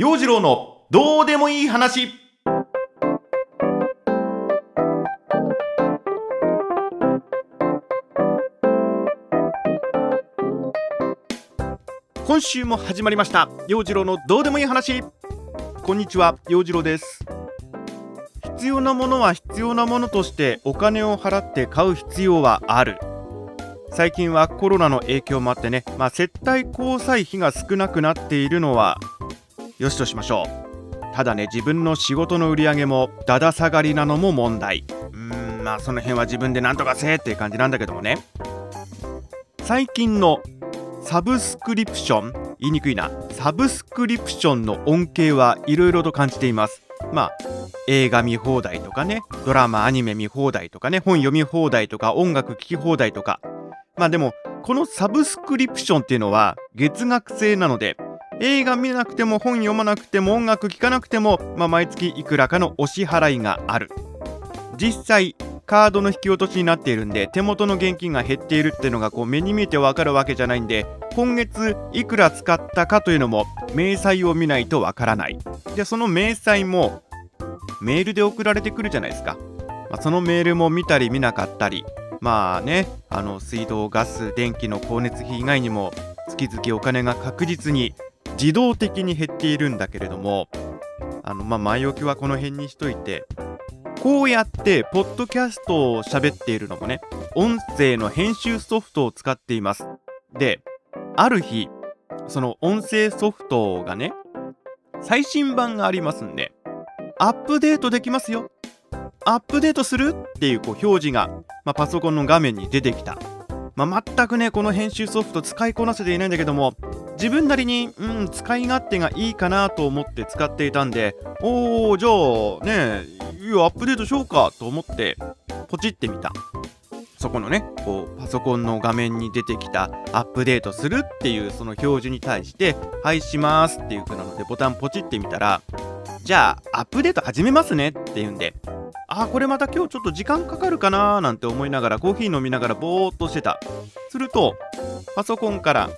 陽次郎のどうでもいい話。今週も始まりました。陽次郎のどうでもいい話。こんにちは。陽次郎です。必要なものは必要なものとしてお金を払って買う必要はある。最近はコロナの影響もあってね、まあ、接待交際費が少なくなっているのはよしとしましょう。ただね自分の仕事の売り上げもだだ下がりなのも問題。うーんまあその辺は自分で何とかせーっていう感じなんだけどもね。最近のサブスクリプション言いにくいな。サブスクリプションの恩恵はいろいろと感じています。まあ映画見放題とかねドラマアニメ見放題とかね本読み放題とか音楽聴き放題とか。まあでもこのサブスクリプションっていうのは月額制なので映画見なくても本読まなくても音楽聴かなくても、まあ、毎月いくらかのお支払いがある。実際カードの引き落としになっているんで手元の現金が減っているっていうのがこう目に見えてわかるわけじゃないんで今月いくら使ったかというのも明細を見ないとわからない。でその明細もメールで送られてくるじゃないですか、まあ、そのメールも見たり見なかったりまあねあの水道ガス電気の光熱費以外にも月々お金が確実に自動的に減っているんだけれどもあのまあ前置きはこの辺にしといてこうやってポッドキャストを喋っているのもね音声の編集ソフトを使っています。である日その音声ソフトがね最新版がありますんでアップデートできますよ。アップデートするっていうこう表示が、まあ、パソコンの画面に出てきた、まあ、全くねこの編集ソフト使いこなせていないんだけども自分なりに、うん、使い勝手がいいかなと思って使っていたんでおーじゃあねいいよアップデートしようかと思ってポチってみた。そこのねこうパソコンの画面に出てきたアップデートするっていうその表示に対してはいしますっていう風なのでボタンポチってみたらじゃあアップデート始めますねっていうんであこれまた今日ちょっと時間かかるかなーなんて思いながらコーヒー飲みながらぼーっとしてた。するとパソコンから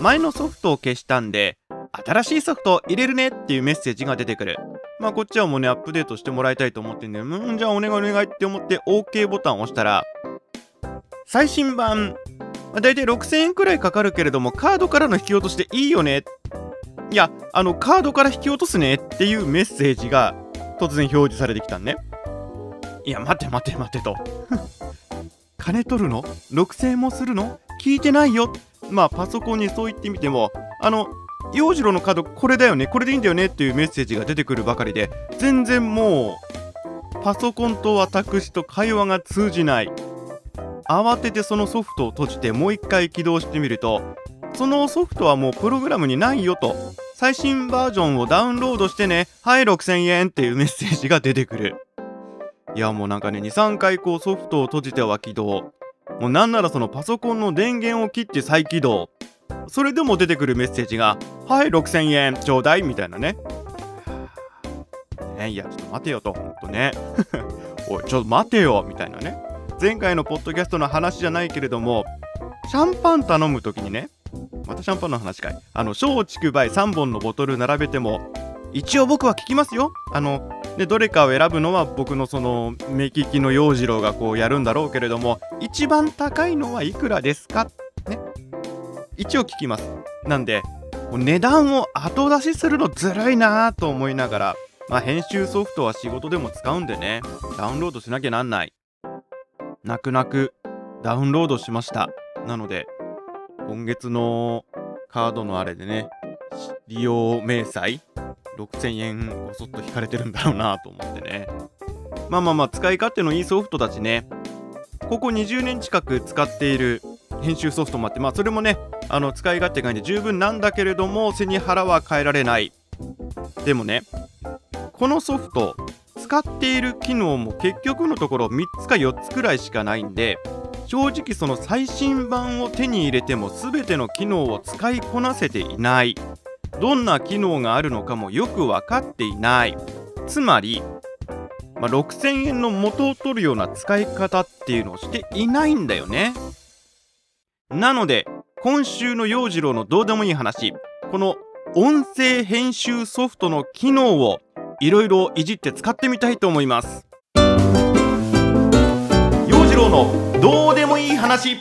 前のソフトを消したんで新しいソフト入れるねっていうメッセージが出てくる。まあこっちはもうねアップデートしてもらいたいと思ってんでうんじゃあお願いお願いって思って OK ボタンを押したら最新版だいたい6000円くらいかかるけれどもカードからの引き落としでいいよね。いやあのカードから引き落とすねっていうメッセージが突然表示されてきたんね。いや待て待て待てと。金取るの ?6000 もするの？聞いてないよ。まあパソコンにそう言ってみてもあの洋次郎のカードこれだよね？これでいいんだよね？っていうメッセージが出てくるばかりで全然もうパソコンと私と会話が通じない。慌ててそのソフトを閉じてもう一回起動してみるとそのソフトはもうプログラムにないよと。最新バージョンをダウンロードしてね。はい6000円っていうメッセージが出てくる。いやもうなんかね23回こうソフトを閉じては起動。もうなんならそのパソコンの電源を切って再起動。それでも出てくるメッセージが「はい6000円ちょうだい」みたいなね。ねいやちょっと待てよとほんとね。おいちょっと待てよみたいなね。前回のポッドキャストの話じゃないけれどもシャンパン頼む時にねまたシャンパンの話かい。あの松竹梅3本のボトル並べても一応僕は聞きますよ。あのでどれかを選ぶのは僕のその目利きの洋次郎がこうやるんだろうけれども一番高いのはいくらですか？ね。一応聞きます。なんで値段を後出しするのずるいなぁと思いながらまあ編集ソフトは仕事でも使うんでねダウンロードしなきゃなんない。泣く泣くダウンロードしました。なので今月のカードのあれでね利用明細6000円ごそっと引かれてるんだろうなと思ってね。まあまあまあ使い勝手のいいソフトたちね。ここ20年近く使っている編集ソフトもあってまあそれもねあの使い勝手がいいんで十分なんだけれども背に腹は変えられない。でもねこのソフト使っている機能も結局のところ3つか4つくらいしかないんで正直その最新版を手に入れても全ての機能を使いこなせていない。どんな機能があるのかもよく分かっていない。つまり、まあ、6000円の元を取るような使い方っていうのをしていないんだよね。なので今週の陽次郎のどうでもいい話この音声編集ソフトの機能をいろいろいじって使ってみたいと思います。陽次郎のどうでもいい話。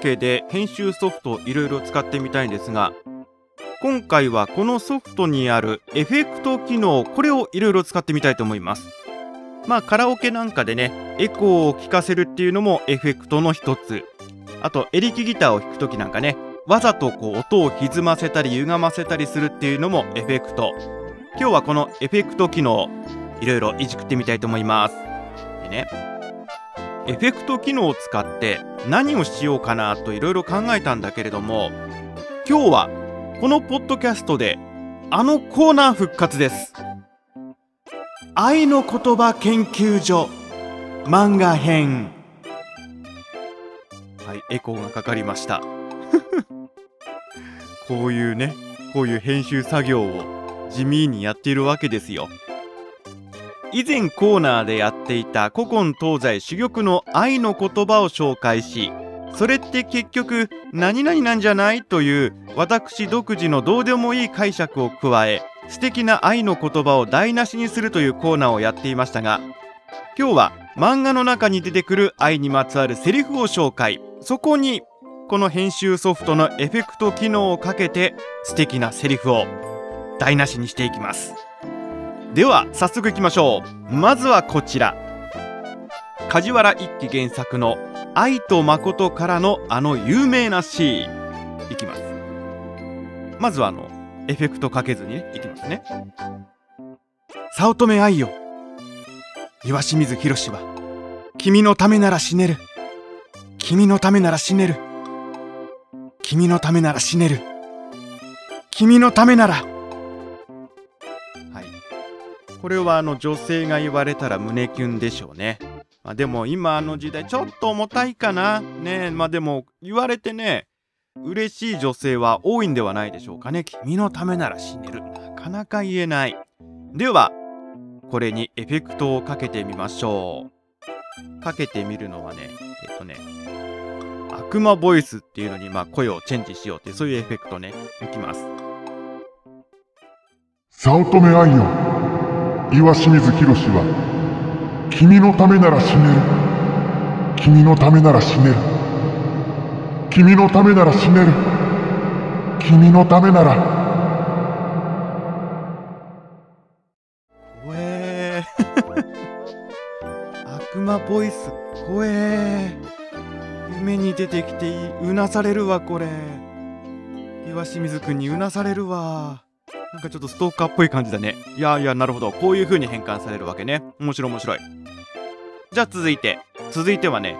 けで編集ソフトをいろいろ使ってみたいんですが今回はこのソフトにあるエフェクト機能これをいろいろ使ってみたいと思います。まあカラオケなんかでねエコーを効かせるっていうのもエフェクトの一つ。あとエレキギターを弾く時なんかねわざとこう音を歪ませたり歪ませたりするっていうのもエフェクト。今日はこのエフェクト機能いろいろいじくってみたいと思います。でねエフェクト機能を使って何をしようかなといろいろ考えたんだけれども今日はこのポッドキャストであのコーナー復活です。愛の言葉研究所。漫画編。はいエコーがかかりました。こういうねこういう編集作業を地味にやっているわけですよ。以前コーナーでやっていた古今東西珠玉の愛の言葉を紹介しそれって結局何々なんじゃないという私独自のどうでもいい解釈を加え素敵な愛の言葉を台無しにするというコーナーをやっていましたが今日は漫画の中に出てくる愛にまつわるセリフを紹介。そこにこの編集ソフトのエフェクト機能をかけて素敵なセリフを台無しにしていきます。では早速いきましょう。まずはこちら。梶原一騎原作の愛と誠からのあの有名なシーン。いきます。まずはあのエフェクトかけずにねいきますね。早乙女愛よ。岩清水宏は君のためなら死ねる。君のためなら死ねる。君のためなら死ねる。君のためならはいこれはあの女性が言われたら胸キュンでしょうねまあ、でも今の時代ちょっと重たいかな。ねまあでも言われてね、嬉しい女性は多いんではないでしょうかね。君のためなら死ねる。なかなか言えない。では、これにエフェクトをかけてみましょう。かけてみるのはね、えっとね、悪魔ボイスっていうのにまあ声をチェンジしようってそういうエフェクトね、いきます。早乙女愛よ、岩清水宏は君のためなら死ねる。君のためなら死ねる。君のためなら死ねる。君のためなら。怖え。悪魔ボイス。怖え。夢に出てきてうなされるわこれ。岩清水くんにうなされるわ。なんかちょっとストーカーっぽい感じだね。いやいや、なるほど。こういう風に変換されるわけね。面白い面白い。じゃあ続いて、続いてはね、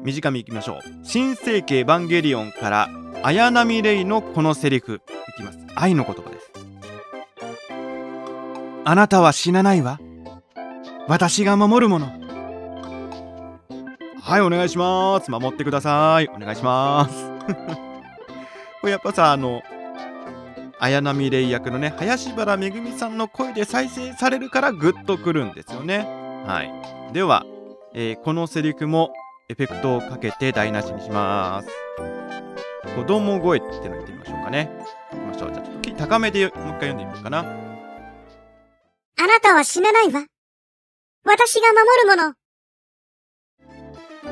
短めいきましょう。新世紀エヴァンゲリオンから綾波レイのこのセリフいきます。愛の言葉です。あなたは死なないわ。私が守るもの。はい、お願いします。守ってください。お願いします。これやっぱさ、あの、綾波レイ役のね林原めぐみさんの声で再生されるからグッとくるんですよね。はい。では、えー、このセリフもエフェクトをかけて台無しにします。子供声っての言ってみましょうかね。いきましょう。じゃあちょっと高めでもう一回読んでみようかな。あなたは死なないわ。私が守るもの。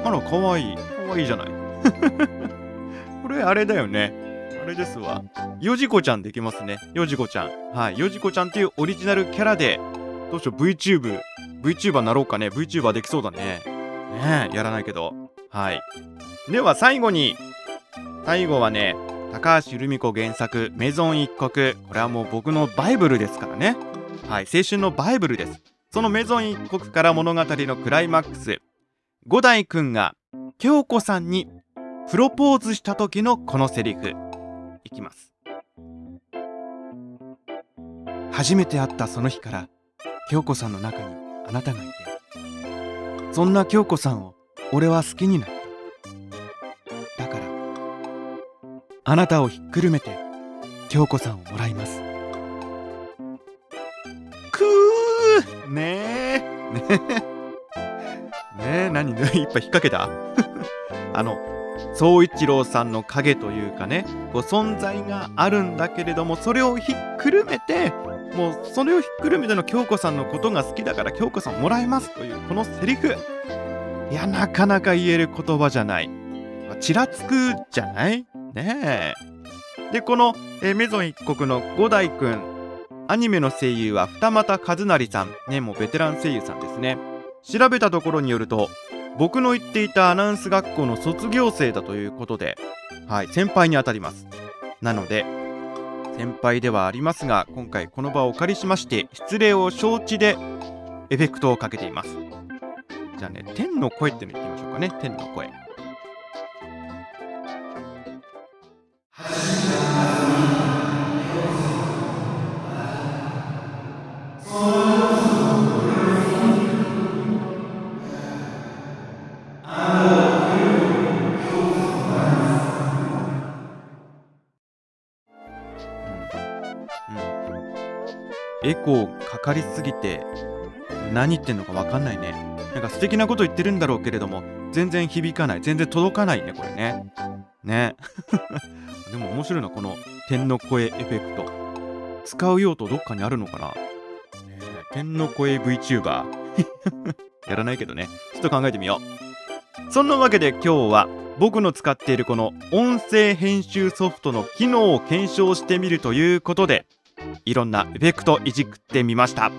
あらかわい。いかわいいじゃない。これあれだよねあれですわ。よじこちゃんできますね。よじこちゃん。はい。よじこちゃんっていうオリジナルキャラで、どうしよう、VTube、VTuber になろうかね。VTuber できそうだね。ねえ、やらないけど。はい。では最後に、最後はね、高橋留美子原作、メゾン一国。これはもう僕のバイブルですからね。はい。青春のバイブルです。そのメゾン一国から物語のクライマックス。五代くんが、京子さんにプロポーズした時のこのセリフ。いきます。初めて会ったその日から京子さんの中にあなたがいてそんな京子さんを俺は好きになった。だからあなたをひっくるめて京子さんをもらいます。ねえねえねえ何？いっぱい引っ掛けた？あの宗一郎さんの影というかねこう存在があるんだけれどもそれをひっくるめてもうそれをひっくるめての京子さんのことが好きだから京子さんもらえますというこのセリフ。いやなかなか言える言葉じゃない。ちらつくじゃない？ねえ。でこの、えメゾン一国の五代くんアニメの声優は二俣和成さん。ねもうベテラン声優さんですね。調べたところによると僕の言っていたアナウンス学校の卒業生だということではい先輩にあたります。なので先輩ではありますが今回この場をお借りしまして失礼を承知でエフェクトをかけています。じゃあね天の声っての言ってみましょうかね。天の声。エコーかかりすぎて何言ってんのか分かんないね。なんか素敵なこと言ってるんだろうけれども全然響かない。全然届かないねこれね。ね。でも面白いのこの天の声エフェクト。使う用途どっかにあるのかな、ねえ、天の声 VTuber やらないけどね。ちょっと考えてみよう。そんなわけで今日は僕の使っているこの音声編集ソフトの機能を検証してみるということでいろんなエフェクトいじくってみました。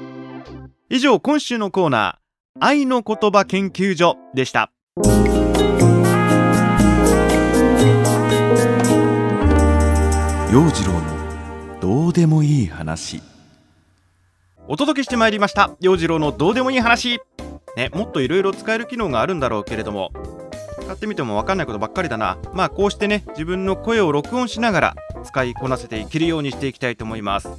以上今週のコーナー愛の言葉研究所でした。陽次郎のどうでもいい話。お届けしてまいりました。陽次郎のどうでもいい話。ねもっといろいろ使える機能があるんだろうけれども使ってみても分かんないことばっかりだな。まあこうしてね自分の声を録音しながら使いこなせていけるようにしていきたいと思います。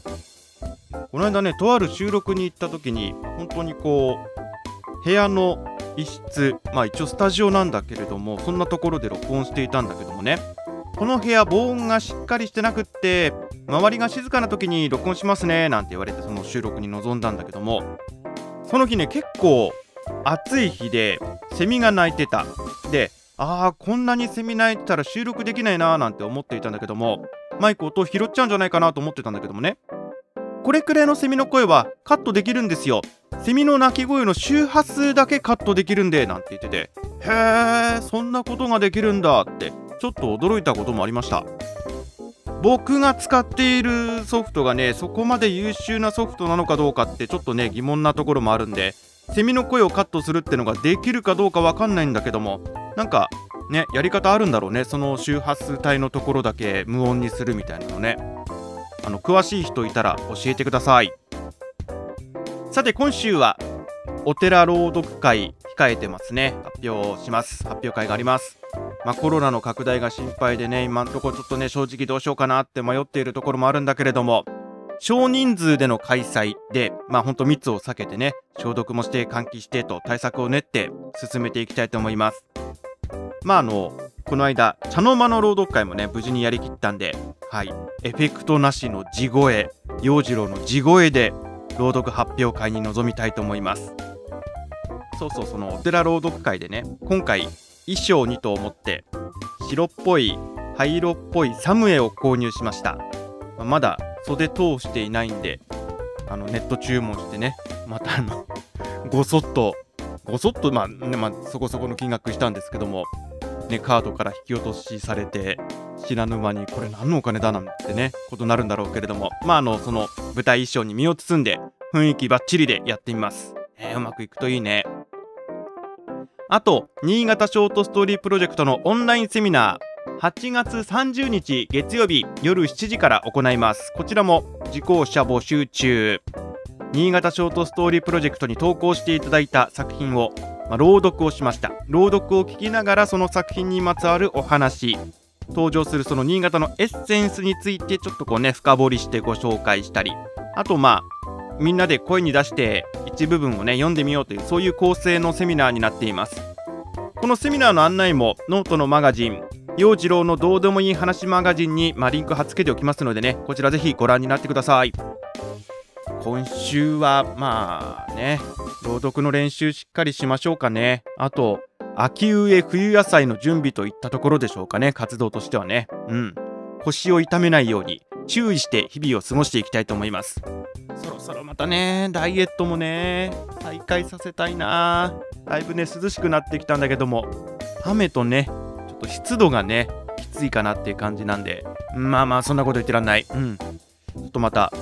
この間ねとある収録に行った時に本当にこう部屋の一室まあ一応スタジオなんだけれどもそんなところで録音していたんだけどもね。この部屋防音がしっかりしてなくって周りが静かな時に録音しますねなんて言われてその収録に臨んだんだけども。その日ね結構暑い日でセミが鳴いてた。であーこんなにセミ鳴いてたら収録できないなーなんて思っていたんだけどもマイク音拾っちゃうんじゃないかなと思ってたんだけどもね。これくらいのセミの声はカットできるんですよ。セミの鳴き声の周波数だけカットできるんでなんて言ってて。へえそんなことができるんだってちょっと驚いたこともありました。僕が使っているソフトがねそこまで優秀なソフトなのかどうかってちょっとね疑問なところもあるんでセミの声をカットするってのができるかどうかわかんないんだけどもなんかねやり方あるんだろうね。その周波数帯のところだけ無音にするみたいなのね。あの詳しい人いたら教えてください。さて今週はお寺朗読会控えてますね。発表します。発表会があります。まあ、コロナの拡大が心配でね今んとこちょっとね正直どうしようかなって迷っているところもあるんだけれども。少人数での開催でまあほんと密を避けてね消毒もして換気してと対策を練って進めていきたいと思います。まああのこの間茶の間の朗読会もね無事にやりきったんではい。エフェクトなしの地声陽次郎の地声で朗読発表会に臨みたいと思います。そうそうそのお寺朗読会でね今回衣装にと思って白っぽい灰色っぽいサムエを購入しました、まあまだ袖通していないんであのネット注文してねまたあの ごそっとごそっとまあ、ねまあ、そこそこの金額したんですけどもねカードから引き落としされて知らぬ間にこれ何のお金だなんてねことになるんだろうけれどもまああのその舞台衣装に身を包んで雰囲気バッチリでやってみます、えーうまくいくといいね。あと、新潟ショートストーリープロジェクトのオンラインセミナー、8月30日月曜日夜7時から行います。こちらも受講者募集中。新潟ショートストーリープロジェクトに投稿していただいた作品を、まあ朗読をしました。朗読を聞きながらその作品にまつわるお話、登場するその新潟のエッセンスについてちょっとこうね、深掘りしてご紹介したり、あとまあ、みんなで声に出して一部分をね読んでみようというそういう構成のセミナーになっていますこのセミナーの案内もノートのマガジン陽次郎のどうでもいい話マガジンに、まあ、リンク貼っつけておきますのでねこちらぜひご覧になってください。今週はまあね朗読の練習しっかりしましょうかね。あと秋植え冬野菜の準備といったところでしょうかね活動としてはね。うん。腰を痛めないように注意して日々を過ごしていきたいと思います。そろそろまたねダイエットもね再開させたいな。だいぶね涼しくなってきたんだけども雨とねょっと湿度がねきついかなっていう感じなんでまあまあそんなこと言ってらんない。うん。ちょっとまた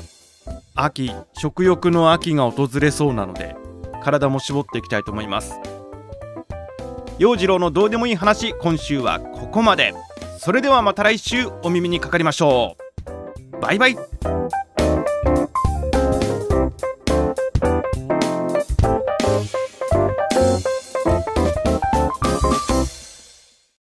秋食欲の秋が訪れそうなので体も絞っていきたいと思います。陽次郎のどうでもいい話今週はここまで。それではまた来週お耳にかかりましょう。バイバイ。